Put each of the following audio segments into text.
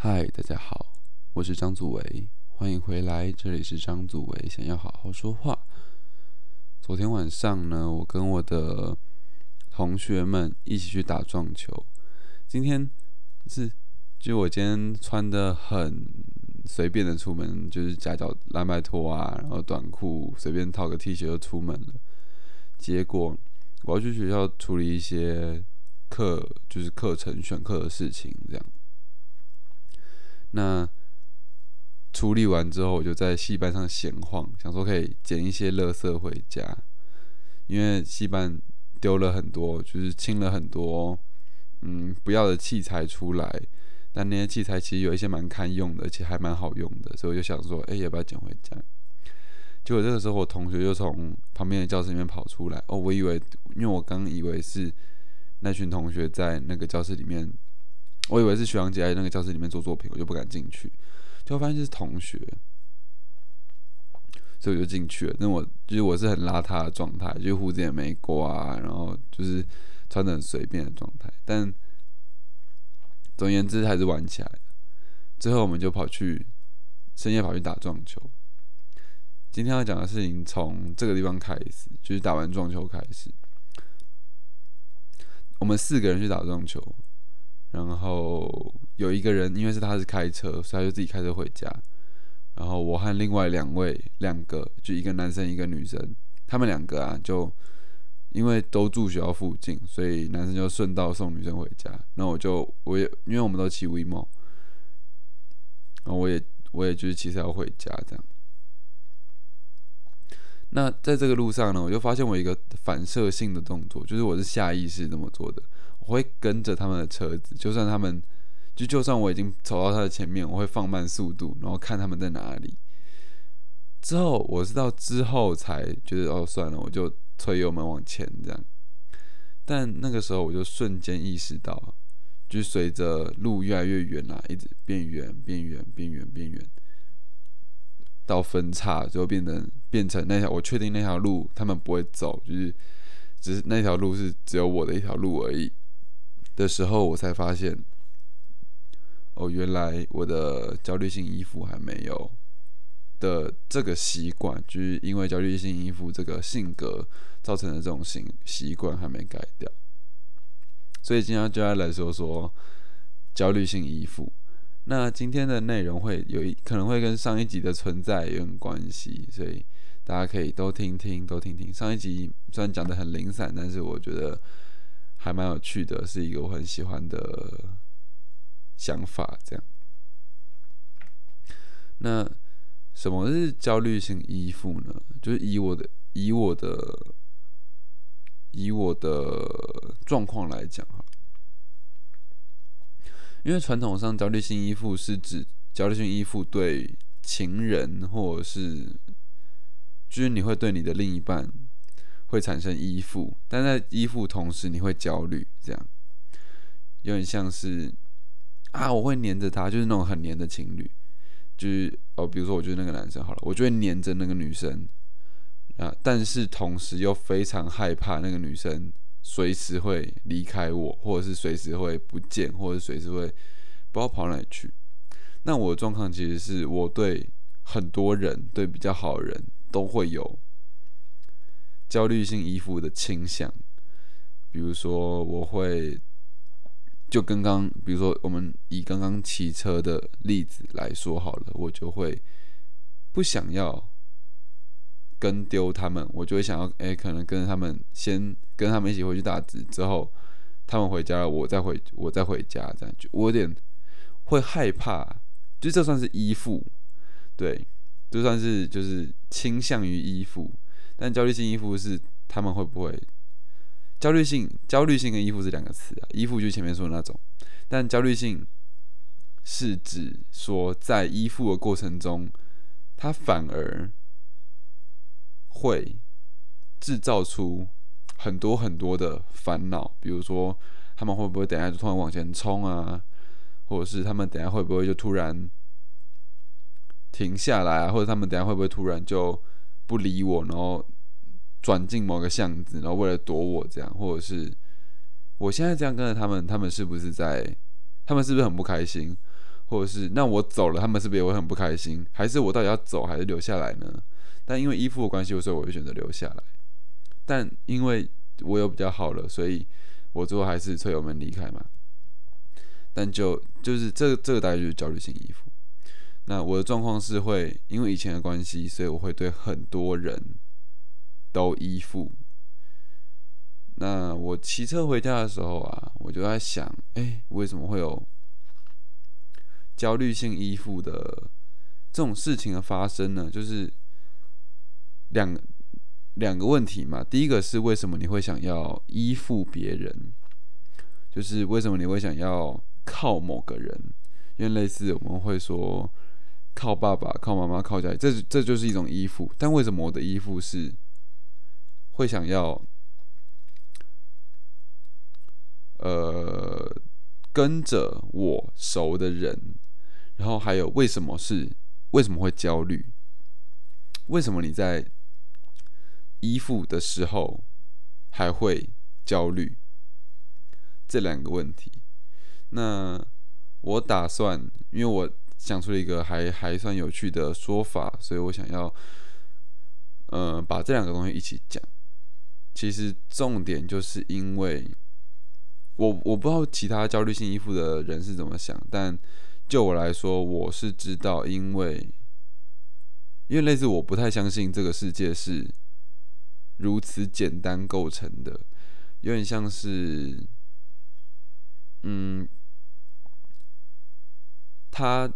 嗨，大家好，我是张祖维，欢迎回来，这里是张祖维，想要好好说话。昨天晚上呢，我跟我的同学们一起去打撞球。今天是，就我今天穿的很随便的出门，就是夹脚蓝白拖啊，然后短裤，随便套个 T 恤就出门了。结果我要去学校处理一些课，就是课程选课的事情，这样。那处理完之后，我就在戏班上闲晃，想说可以捡一些垃圾回家，因为戏班丢了很多，就是清了很多，嗯，不要的器材出来。但那些器材其实有一些蛮堪用的，而且还蛮好用的，所以我就想说，哎，要不要捡回家？结果这个时候，我同学就从旁边的教室里面跑出来。哦，我以为，因为我刚以为是那群同学在那个教室里面。我以为是徐阳姐在那个教室里面做作品，我就不敢进去，就发现是同学，所以我就进去了。那我就是我是很邋遢的状态，就胡子也没刮，然后就是穿的很随便的状态。但总而言之还是玩起来了。最后我们就跑去深夜跑去打撞球。今天要讲的事情从这个地方开始，就是打完撞球开始，我们四个人去打撞球。然后有一个人，因为是他是开车，所以他就自己开车回家。然后我和另外两位，两个就一个男生一个女生，他们两个啊，就因为都住学校附近，所以男生就顺道送女生回家。那我就我也因为我们都骑 WeMo，然后我也我也就是骑车要回家这样。那在这个路上呢，我就发现我一个反射性的动作，就是我是下意识这么做的。我会跟着他们的车子，就算他们，就就算我已经走到他的前面，我会放慢速度，然后看他们在哪里。之后我是到之后才觉得哦，算了，我就推油门往前这样。但那个时候我就瞬间意识到，就随着路越来越远啦，一直变远、变远、变远、变远，到分叉就变成变成那条，我确定那条路他们不会走，就是只是那条路是只有我的一条路而已。的时候，我才发现，哦，原来我的焦虑性依附还没有的这个习惯，就是因为焦虑性依附这个性格造成的这种习习惯还没改掉。所以今天就要来说说焦虑性依附。那今天的内容会有一可能会跟上一集的存在有点关系，所以大家可以都听听，都听听。上一集虽然讲的很零散，但是我觉得。还蛮有趣的，是一个我很喜欢的想法。这样，那什么是焦虑性依附呢？就是以我的、以我的、以我的状况来讲哈，因为传统上焦虑性依附是指焦虑性依附对情人，或者是就是你会对你的另一半。会产生依附，但在依附同时，你会焦虑，这样有点像是啊，我会黏着他，就是那种很黏的情侣，就是哦，比如说我就是那个男生好了，我就会黏着那个女生啊，但是同时又非常害怕那个女生随时会离开我，或者是随时会不见，或者随时会不知道跑哪里去。那我的状况其实是我对很多人，对比较好的人都会有。焦虑性依附的倾向，比如说我会就跟刚，比如说我们以刚刚骑车的例子来说好了，我就会不想要跟丢他们，我就会想要哎，可能跟他们先跟他们一起回去打字，之后他们回家了，我再回我再回家，这样就我有点会害怕，就这算是依附，对，就算是就是倾向于依附。但焦虑性依附是他们会不会焦虑性？焦虑性跟依附是两个词啊，依附就是前面说的那种，但焦虑性是指说在依附的过程中，他反而会制造出很多很多的烦恼，比如说他们会不会等下就突然往前冲啊，或者是他们等下会不会就突然停下来啊，或者他们等下会不会突然就。不理我，然后转进某个巷子，然后为了躲我这样，或者是我现在这样跟着他们，他们是不是在？他们是不是很不开心？或者是那我走了，他们是不是也会很不开心？还是我到底要走还是留下来呢？但因为依附的关系，所以我会选择留下来。但因为我有比较好了，所以我最后还是催我们离开嘛。但就就是这这个大概就是焦虑性依附。那我的状况是会因为以前的关系，所以我会对很多人都依附。那我骑车回家的时候啊，我就在想，哎，为什么会有焦虑性依附的这种事情的发生呢？就是两两个问题嘛。第一个是为什么你会想要依附别人？就是为什么你会想要靠某个人？因为类似我们会说靠爸爸、靠妈妈、靠家里，这这就是一种依附。但为什么我的依附是会想要？呃，跟着我熟的人，然后还有为什么是为什么会焦虑？为什么你在依附的时候还会焦虑？这两个问题，那我打算，因为我想出了一个还还算有趣的说法，所以我想要，呃，把这两个东西一起讲。其实重点就是因为。我我不知道其他焦虑性依附的人是怎么想，但就我来说，我是知道，因为因为类似我不太相信这个世界是如此简单构成的，有点像是，嗯，他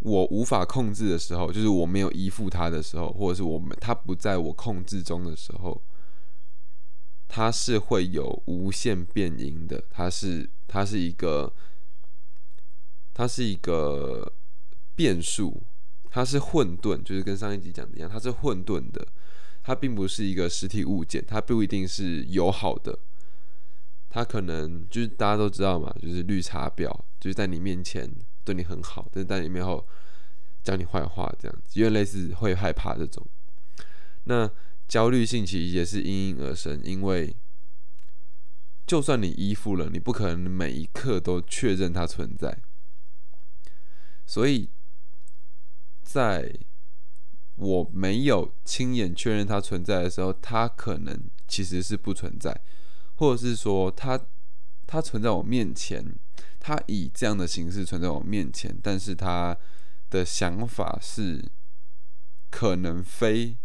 我无法控制的时候，就是我没有依附他的时候，或者是我们他不在我控制中的时候。它是会有无限变音的，它是它是一个，它是一个变数，它是混沌，就是跟上一集讲的一样，它是混沌的，它并不是一个实体物件，它不一定是友好的，它可能就是大家都知道嘛，就是绿茶婊，就是在你面前对你很好，但是在你面后讲你坏话这样子，因为类似会害怕这种，那。焦虑性其实也是因因而生，因为就算你依附了，你不可能每一刻都确认它存在。所以，在我没有亲眼确认它存在的时候，它可能其实是不存在，或者是说它它存在我面前，它以这样的形式存在我面前，但是它的想法是可能非。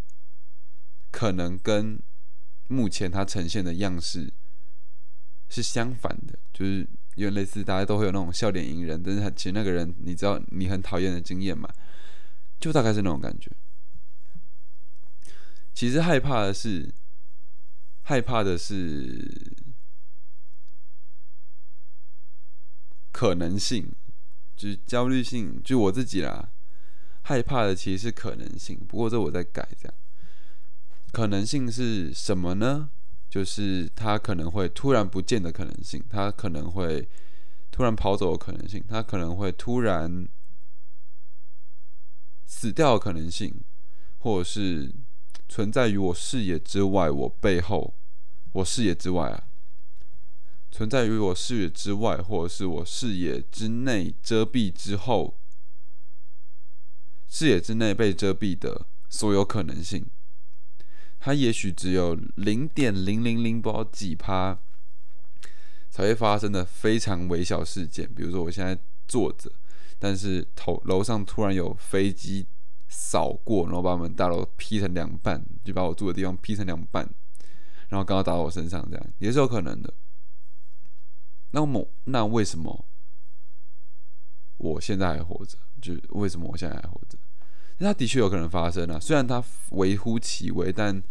可能跟目前它呈现的样式是相反的，就是因为类似大家都会有那种笑脸迎人，但是其实那个人你知道你很讨厌的经验嘛，就大概是那种感觉。其实害怕的是，害怕的是可能性，就是焦虑性，就我自己啦，害怕的其实是可能性。不过这我在改这样。可能性是什么呢？就是他可能会突然不见的可能性，他可能会突然跑走的可能性，他可能会突然死掉的可能性，或者是存在于我视野之外，我背后，我视野之外啊，存在于我视野之外，或者是我视野之内遮蔽之后，视野之内被遮蔽的所有可能性。它也许只有零点零零零不知道几趴才会发生的非常微小事件，比如说我现在坐着，但是头楼上突然有飞机扫过，然后把我们大楼劈成两半，就把我住的地方劈成两半，然后刚好打到我身上，这样也是有可能的。那么，那为什么我现在还活着？就是为什么我现在还活着？那它的确有可能发生啊，虽然它微乎其微，但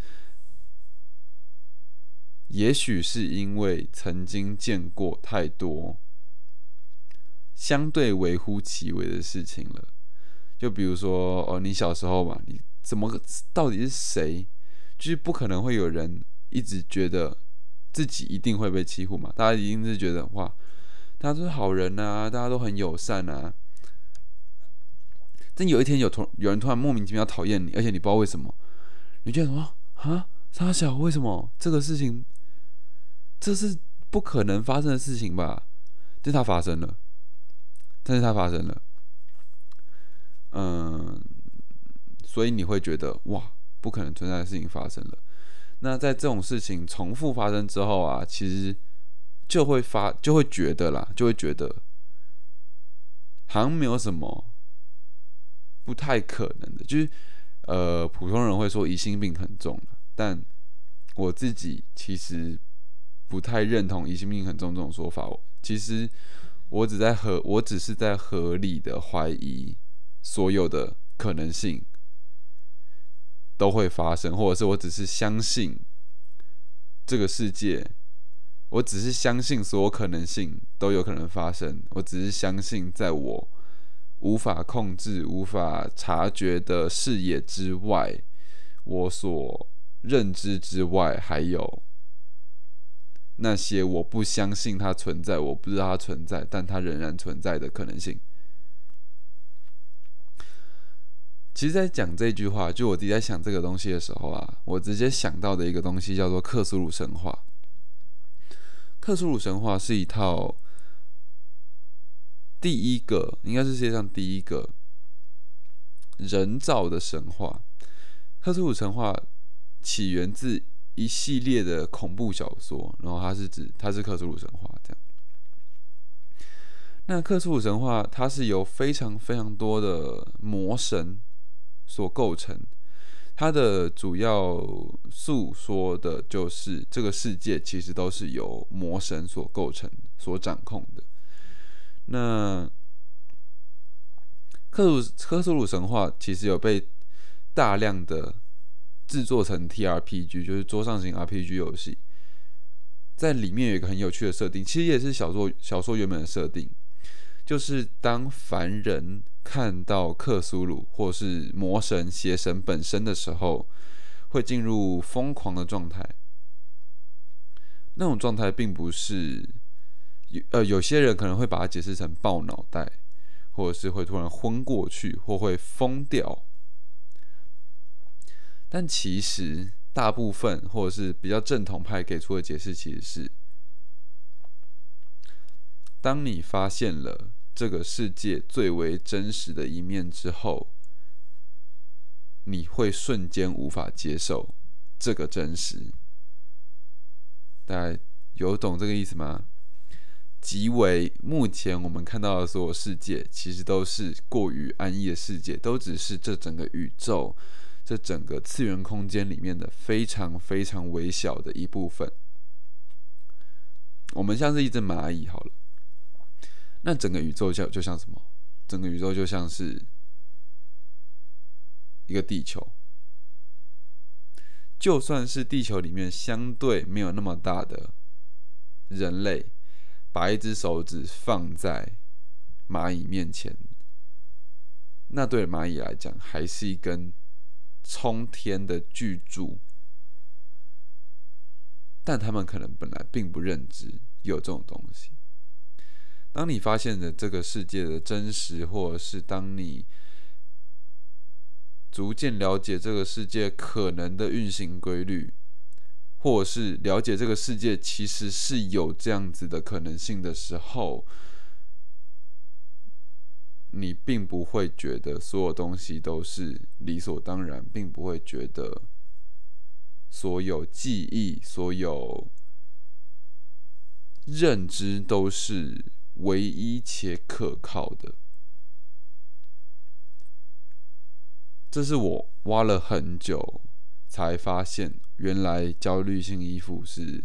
也许是因为曾经见过太多相对微乎其微的事情了。就比如说，哦，你小时候嘛，你怎么到底是谁？就是不可能会有人一直觉得自己一定会被欺负嘛。大家一定是觉得哇，大家都是好人啊，大家都很友善啊。但有一天有突有人突然莫名其妙讨厌你，而且你不知道为什么，你觉得什么啊？沙小为什么这个事情？这是不可能发生的事情吧？但它发生了，但是它发生了。嗯，所以你会觉得哇，不可能存在的事情发生了。那在这种事情重复发生之后啊，其实就会发就会觉得啦，就会觉得好像没有什么不太可能的，就是呃，普通人会说疑心病很重，但我自己其实不太认同疑心病很重这种说法。其实我只在合，我只是在合理的怀疑所有的可能性。都会发生，或者是我只是相信这个世界，我只是相信所有可能性都有可能发生。我只是相信，在我无法控制、无法察觉的视野之外，我所认知之外，还有那些我不相信它存在，我不知道它存在，但它仍然存在的可能性。其实，在讲这句话，就我自己在想这个东西的时候啊，我直接想到的一个东西叫做克苏鲁神话。克苏鲁神话是一套第一个，应该是世界上第一个人造的神话。克苏鲁神话起源自一系列的恐怖小说，然后它是指它是克苏鲁神话这样。那克苏鲁神话它是由非常非常多的魔神。所构成，它的主要诉说的就是这个世界其实都是由魔神所构成、所掌控的。那克鲁克苏鲁神话其实有被大量的制作成 T R P G，就是桌上型 R P G 游戏，在里面有一个很有趣的设定，其实也是小说小说原本的设定。就是当凡人看到克苏鲁或是魔神邪神本身的时候，会进入疯狂的状态。那种状态并不是有呃，有些人可能会把它解释成爆脑袋，或者是会突然昏过去，或会疯掉。但其实大部分或者是比较正统派给出的解释，其实是当你发现了。这个世界最为真实的一面之后，你会瞬间无法接受这个真实。大家有懂这个意思吗？即为目前我们看到的所有世界，其实都是过于安逸的世界，都只是这整个宇宙、这整个次元空间里面的非常非常微小的一部分。我们像是一只蚂蚁，好了。那整个宇宙就就像什么？整个宇宙就像是一个地球。就算是地球里面相对没有那么大的人类，把一只手指放在蚂蚁面前，那对蚂蚁来讲还是一根冲天的巨柱。但他们可能本来并不认知有这种东西。当你发现了这个世界的真实，或者是当你逐渐了解这个世界可能的运行规律，或者是了解这个世界其实是有这样子的可能性的时候，你并不会觉得所有东西都是理所当然，并不会觉得所有记忆、所有认知都是。唯一且可靠的，这是我挖了很久才发现，原来焦虑性依附是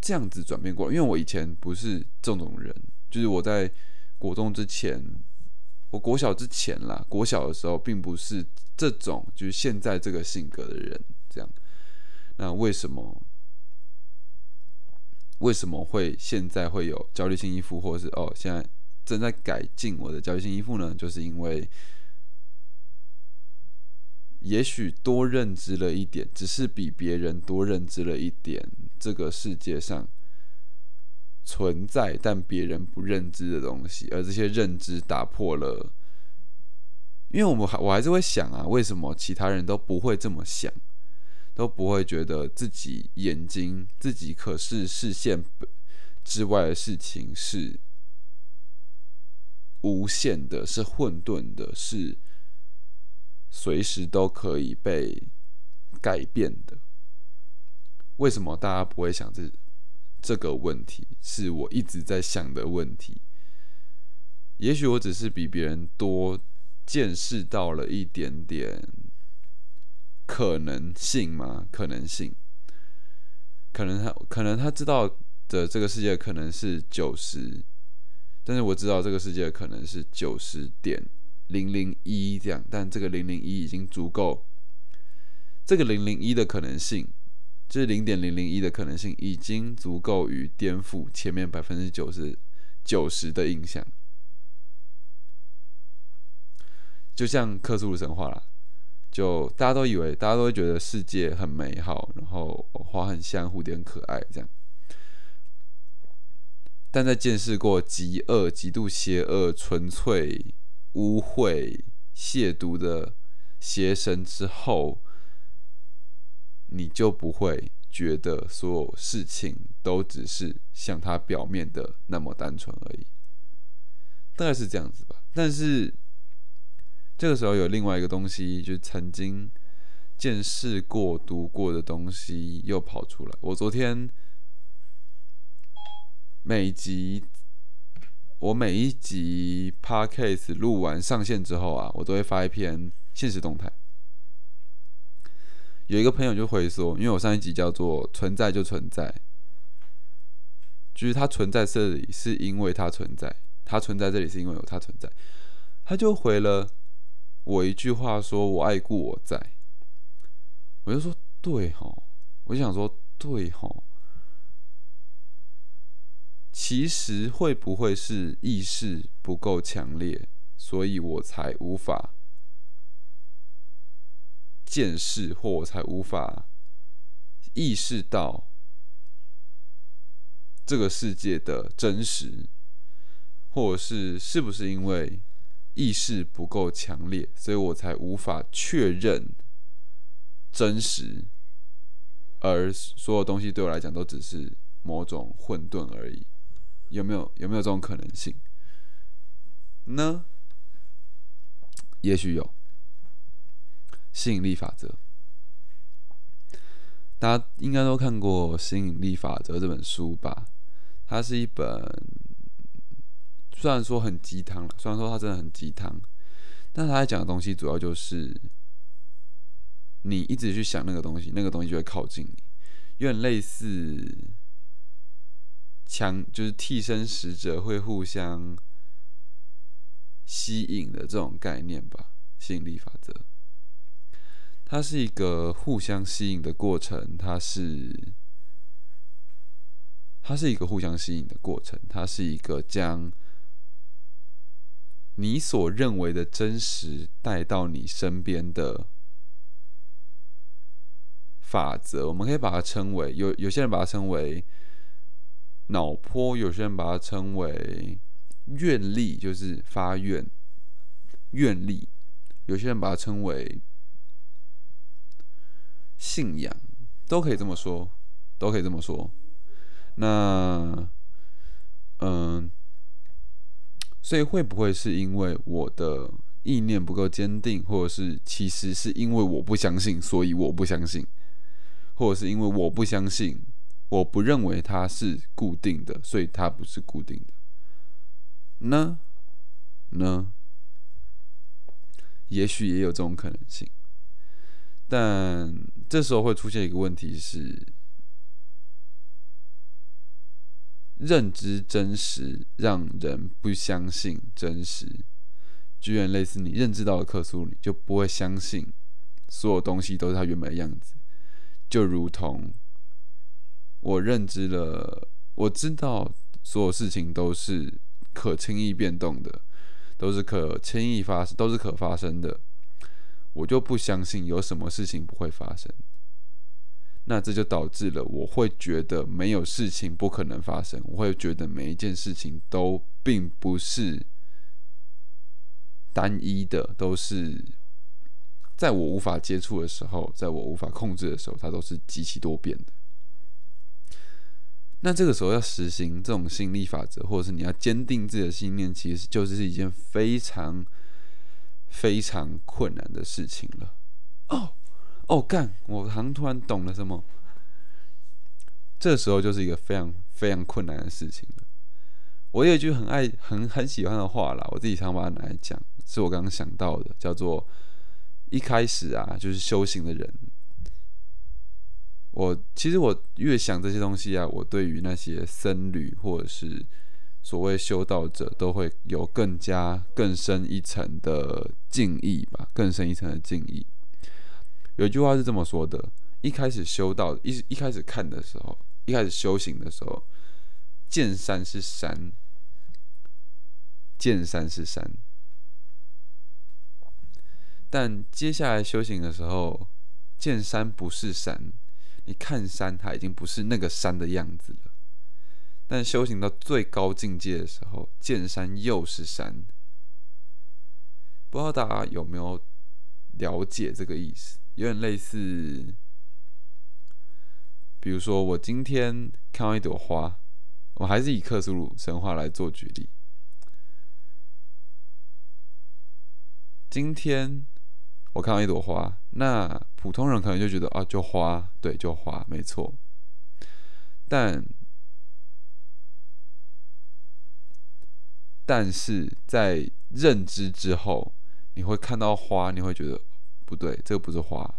这样子转变过来。因为我以前不是这种人，就是我在国中之前，我国小之前啦，国小的时候并不是这种，就是现在这个性格的人。这样，那为什么？为什么会现在会有焦虑性依附，或者是哦，现在正在改进我的焦虑性依附呢？就是因为也许多认知了一点，只是比别人多认知了一点这个世界上存在但别人不认知的东西，而这些认知打破了，因为我们还我还是会想啊，为什么其他人都不会这么想？都不会觉得自己眼睛、自己可视视线之外的事情是无限的，是混沌的，是随时都可以被改变的。为什么大家不会想这这个问题？是我一直在想的问题。也许我只是比别人多见识到了一点点可能性吗？可能性，可能他可能他知道的这个世界可能是九十，但是我知道这个世界可能是九十点零零一这样，但这个零零一已经足够，这个零零一的可能性，就是零点零零一的可能性，已经足够于颠覆前面百分之九十九十的印象。就像克苏鲁神话啦，就大家都以为，大家都会觉得世界很美好，然后花很香，蝴蝶很可爱，这样。但在见识过极恶、极度邪恶、纯粹污秽、亵渎的邪神之后，你就不会觉得所有事情都只是像它表面的那么单纯而已。大概是这样子吧，但是。这个时候有另外一个东西，就曾经见识过、读过的东西又跑出来。我昨天每集，我每一集 podcast 录完上线之后啊，我都会发一篇现实动态。有一个朋友就回说，因为我上一集叫做“存在就存在”，就是它存在这里是因为它存在，它存在这里是因为有它存在，他就回了。我一句话说，我爱故我在，我就说对吼，我就想说对吼，其实会不会是意识不够强烈，所以我才无法见识，或我才无法意识到这个世界的真实，或者是是不是因为？意识不够强烈，所以我才无法确认真实，而所有东西对我来讲都只是某种混沌而已。有没有有没有这种可能性呢？也许有。吸引力法则，大家应该都看过《吸引力法则》这本书吧？它是一本。虽然说很鸡汤了，虽然说它真的很鸡汤，但他在讲的东西主要就是，你一直去想那个东西，那个东西就会靠近你，有点类似强，就是替身使者会互相吸引的这种概念吧，吸引力法则。它是一个互相吸引的过程，它是，它是一个互相吸引的过程，它是一个将。你所认为的真实带到你身边的法则，我们可以把它称为有有些人把它称为脑波，有些人把它称为愿力，就是发愿愿力；有些人把它称为信仰，都可以这么说，都可以这么说。那，嗯。所以会不会是因为我的意念不够坚定，或者是其实是因为我不相信，所以我不相信，或者是因为我不相信，我不认为它是固定的，所以它不是固定的呢？呢？也许也有这种可能性，但这时候会出现一个问题是。认知真实，让人不相信真实。居然类似你认知到的克苏鲁，你就不会相信所有东西都是它原本的样子。就如同我认知了，我知道所有事情都是可轻易变动的，都是可轻易发生，都是可发生的。我就不相信有什么事情不会发生。那这就导致了，我会觉得没有事情不可能发生。我会觉得每一件事情都并不是单一的，都是在我无法接触的时候，在我无法控制的时候，它都是极其多变的。那这个时候要实行这种心理法则，或者是你要坚定自己的信念，其实就是一件非常非常困难的事情了。哦哦，干！我好像突然懂了什么。这时候就是一个非常非常困难的事情了。我有一句很爱、很很喜欢的话啦，我自己常把它拿来讲，是我刚刚想到的，叫做“一开始啊，就是修行的人。”我其实我越想这些东西啊，我对于那些僧侣或者是所谓修道者，都会有更加更深一层的敬意吧，更深一层的敬意。有一句话是这么说的：一开始修道，一一开始看的时候，一开始修行的时候，见山是山，见山是山，但接下来修行的时候，见山不是山。你看山，它已经不是那个山的样子了。但修行到最高境界的时候，见山又是山。不知道大家有没有了解这个意思？有点类似，比如说我今天看到一朵花，我还是以克苏鲁神话来做举例。今天。我看到一朵花，那普通人可能就觉得啊，就花，对，就花，没错。但，但是在认知之后，你会看到花，你会觉得不对，这个不是花，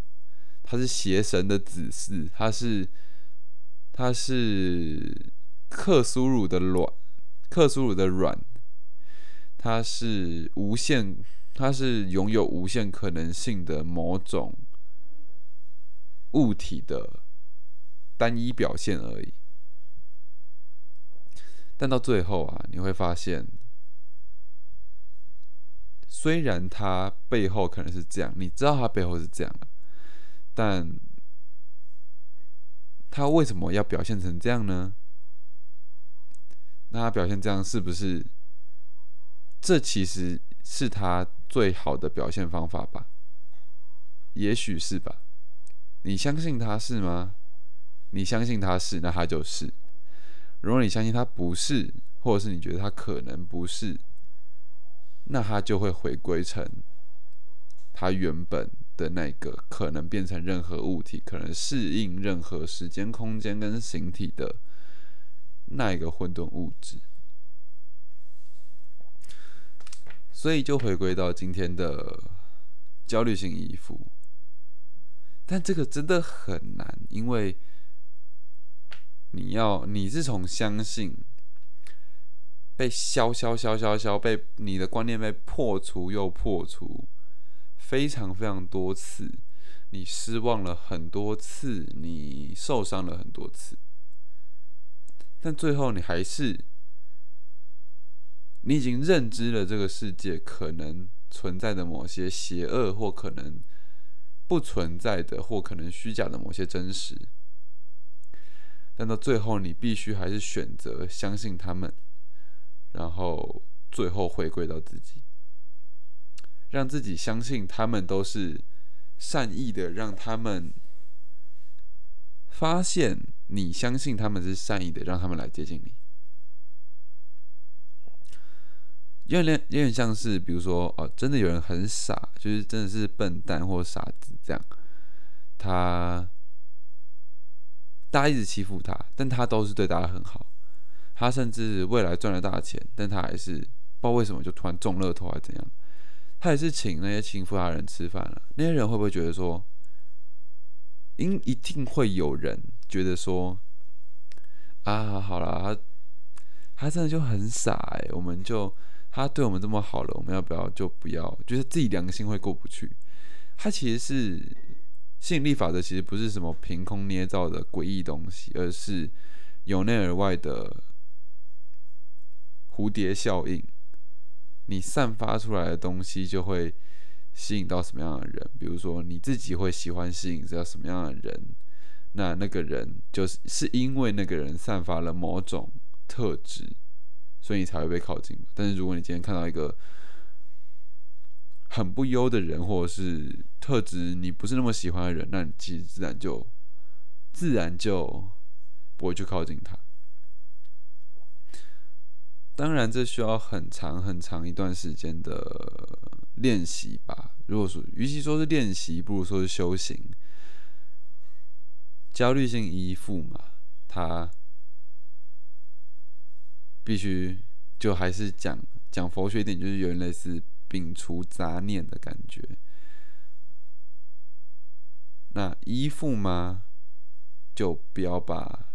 它是邪神的子嗣，它是，它是克苏鲁的卵，克苏鲁的卵，它是无限。它是拥有无限可能性的某种物体的单一表现而已，但到最后啊，你会发现，虽然它背后可能是这样，你知道它背后是这样但它为什么要表现成这样呢？那它表现这样是不是？这其实是他。最好的表现方法吧，也许是吧。你相信他是吗？你相信他是，那他就是。如果你相信他不是，或者是你觉得他可能不是，那他就会回归成他原本的那个可能变成任何物体，可能适应任何时间、空间跟形体的那一个混沌物质。所以就回归到今天的焦虑性依附，但这个真的很难，因为你要你是从相信被消消消消消被你的观念被破除又破除，非常非常多次，你失望了很多次，你受伤了很多次，但最后你还是。你已经认知了这个世界可能存在的某些邪恶，或可能不存在的，或可能虚假的某些真实，但到最后，你必须还是选择相信他们，然后最后回归到自己，让自己相信他们都是善意的，让他们发现你相信他们是善意的，让他们来接近你。有点有点像是，比如说哦，真的有人很傻，就是真的是笨蛋或傻子这样。他大家一直欺负他，但他都是对大家很好。他甚至未来赚了大钱，但他还是不知道为什么就突然中乐透还是怎样。他也是请那些欺负他人吃饭了。那些人会不会觉得说，应一定会有人觉得说，啊，好了，他他真的就很傻哎，我们就。他对我们这么好了，我们要不要就不要？就是自己良心会过不去。他其实是吸引力法则，其实不是什么凭空捏造的诡异东西，而是由内而外的蝴蝶效应。你散发出来的东西就会吸引到什么样的人？比如说你自己会喜欢吸引到什么样的人？那那个人就是是因为那个人散发了某种特质。所以你才会被靠近但是如果你今天看到一个很不优的人，或者是特质你不是那么喜欢的人，那你其实自然就自然就不会去靠近他。当然，这需要很长很长一段时间的练习吧。如果说，与其说是练习，不如说是修行。焦虑性依附嘛，它必须就还是讲讲佛学一点，就是有点类似摒除杂念的感觉。那依附吗？就不要把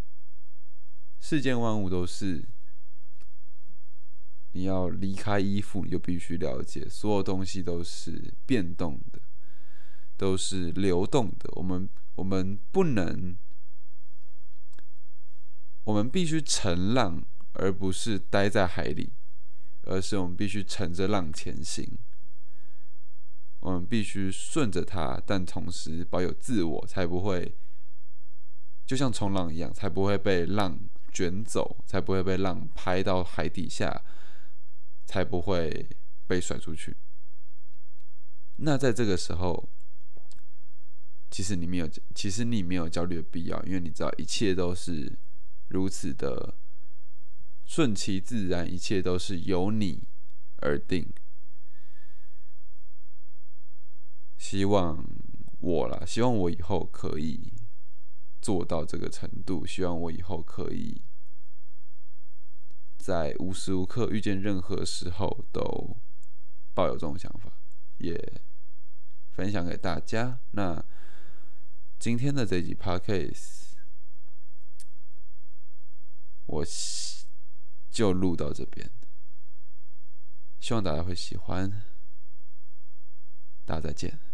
世间万物都是。你要离开依附，你就必须了解，所有东西都是变动的，都是流动的。我们我们不能，我们必须乘浪，而不是待在海里，而是我们必须乘着浪前行。我们必须顺着它，但同时保有自我，才不会就像冲浪一样，才不会被浪卷走，才不会被浪拍到海底下。才不会被甩出去。那在这个时候，其实你没有，其实你没有焦虑的必要，因为你知道一切都是如此的顺其自然，一切都是由你而定。希望我啦，希望我以后可以做到这个程度，希望我以后可以。在无时无刻遇见任何时候都抱有这种想法，也分享给大家。那今天的这集 podcast 我就录到这边，希望大家会喜欢。大家再见。